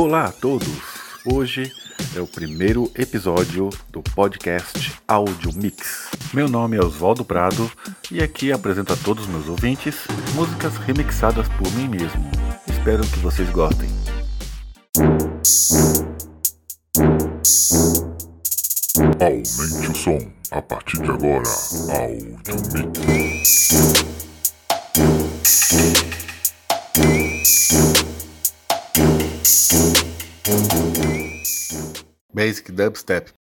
Olá a todos! Hoje é o primeiro episódio do podcast Audio Mix. Meu nome é Oswaldo Prado e aqui apresento a todos os meus ouvintes músicas remixadas por mim mesmo. Espero que vocês gostem. Aumente o som. A partir de agora, Audio Mix. Basic Dubstep.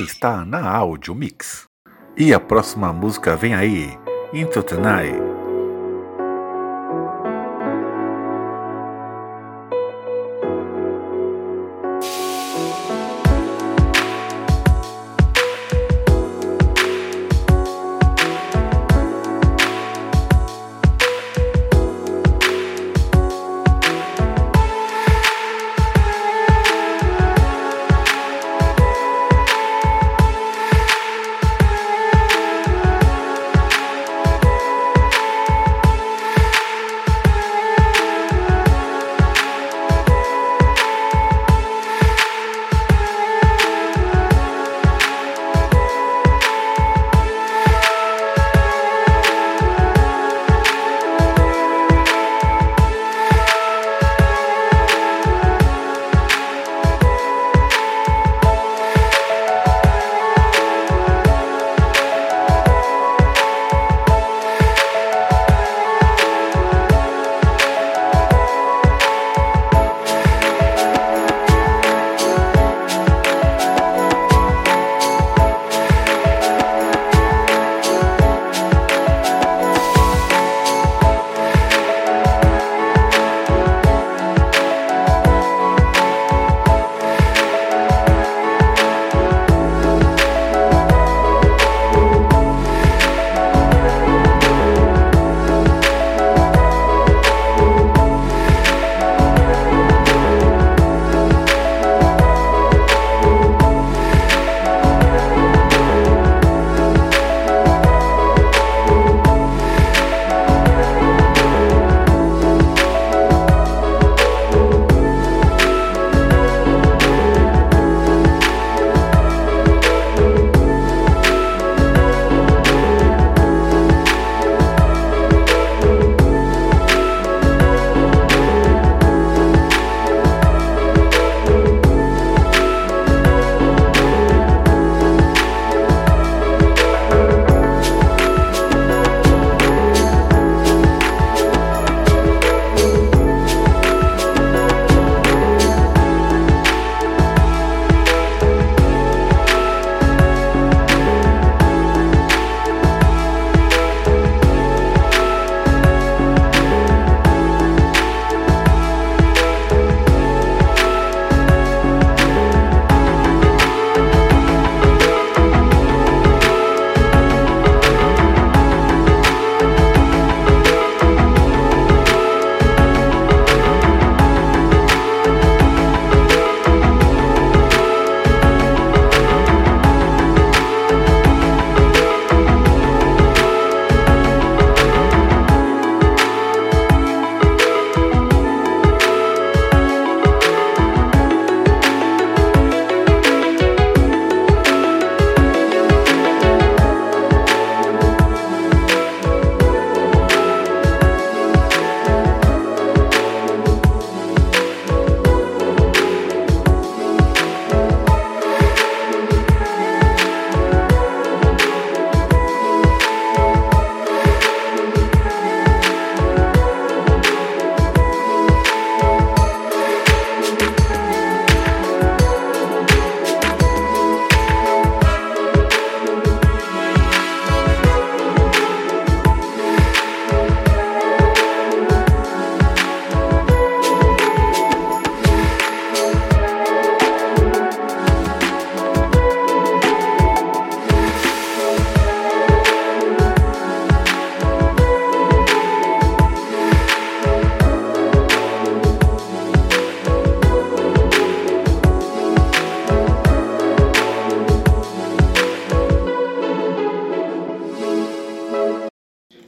Está na Audio Mix. E a próxima música vem aí, Into the Night.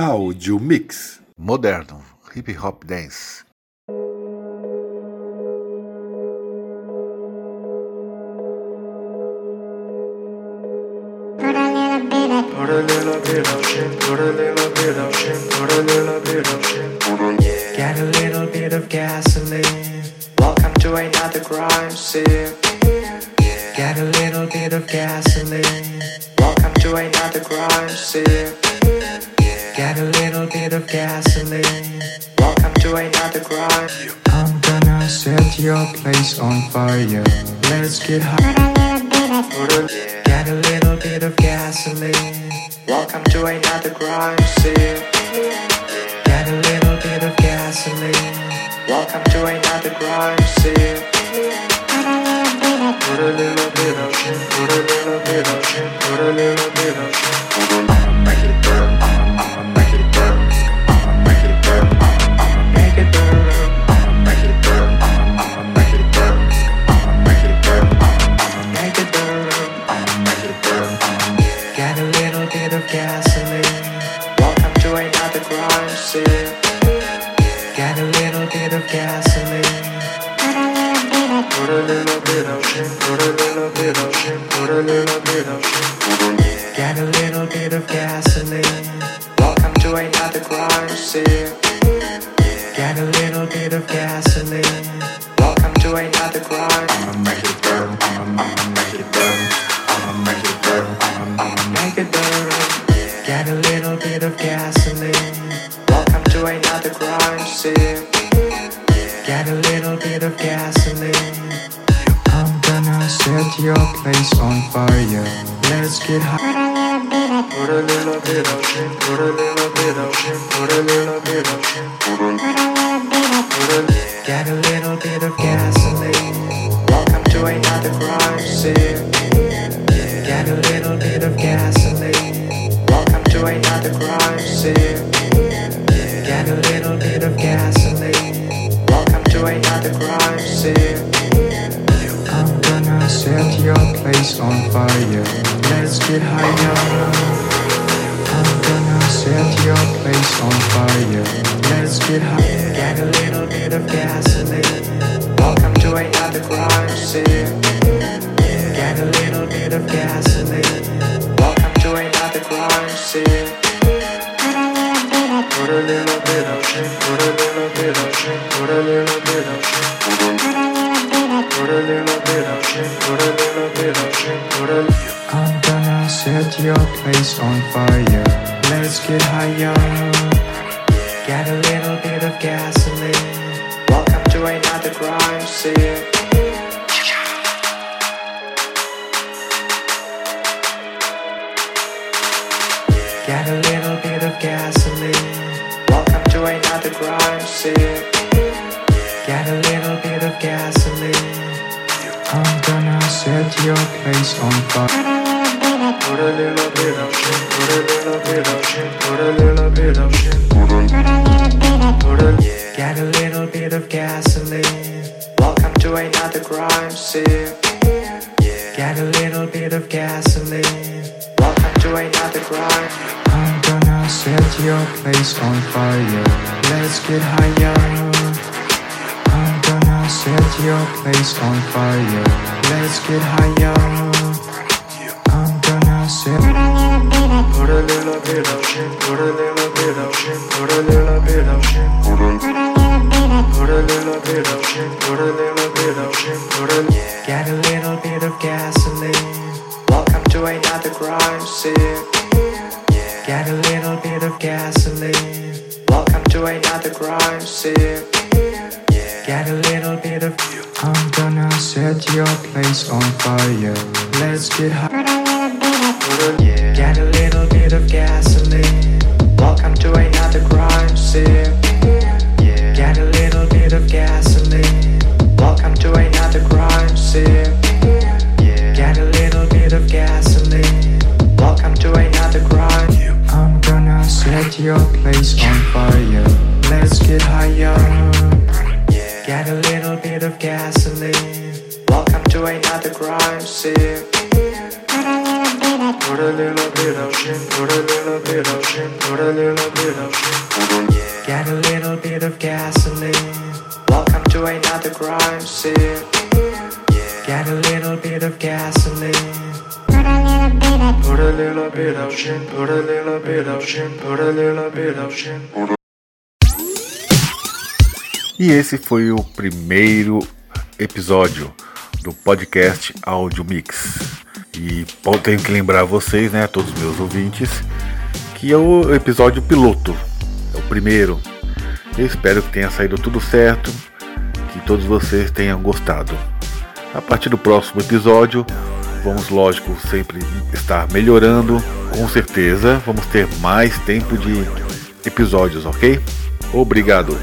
Audio Mix Moderno Hip Hop Dance Put a little bit of Put a little bit of shit, put a little bit of shit, put a little bit of shit. Yeah. Get a little bit of gasoline. Welcome to another crime scene. Get a little bit of gasoline. Welcome to another crime scene. Get a little bit of gasoline. Welcome to another crime. I'm gonna set your place on fire. Let's get high. put a little bit of gasoline. Welcome to another crime scene. Get a little bit of gasoline. Welcome to another crime scene. Put a little bit of shit, your place on fire. Let's get high. Put a little bit of shit, put a little bit of shit, put a little bit of shit. Put a, get a little bit of gasoline. Welcome to another crime scene. Get a little bit of gasoline. Welcome to another crime scene. Get a little bit of gasoline. Welcome to another crime scene. Set your place on fire. Let's get higher. I'm gonna set your place on fire. Let's get higher. Get a little bit of gasoline. Welcome to another crime scene. Get a little bit of gasoline. Welcome to another crime scene. Put a little bit of shit, put a little bit of shit, put a little bit of shit. I'm gonna set your place on fire. Let's get higher. Get a little bit of gasoline. Welcome to another crime scene. Get a little bit of gasoline. Welcome to another crime scene. Get a little bit of gasoline. I'm gonna set your place on fire. Put a little bit of shit, put a little bit of shit, put a little bit of shit. Put a, little bit of yeah. get a little bit of gasoline. Welcome to another crime scene. Get a little bit of gasoline. Welcome to another crime. I'm gonna set your place on fire. Let's get higher. Set your place on fire. Let's get higher. I'm gonna set. Put a little bit of shit, put a little bit of shit, put a little bit of shit. Put a little bit of shit, put a little bit of shit, put a Get a little bit of gasoline. Welcome to another crime scene. Get a little bit of gasoline. Welcome to another crime scene. Get a little bit of. you. I'm gonna set your place on fire. Let's get high. Get a little bit of gasoline. Bit of gasoline. Welcome to another crime scene. Put a little bit of shit, put a little bit of shit, put a little bit of shit. Get a little bit of gasoline. Welcome to another crime scene. Get a little bit of gasoline. Put a little bit of shit, put a little bit of shit, put a little bit of shit. E esse foi o primeiro episódio do podcast Audio Mix. E tenho que lembrar vocês, né, todos os meus ouvintes, que é o episódio piloto, é o primeiro. Eu espero que tenha saído tudo certo, que todos vocês tenham gostado. A partir do próximo episódio, Vamos, lógico, sempre estar melhorando. Com certeza, vamos ter mais tempo de episódios, ok? Obrigado.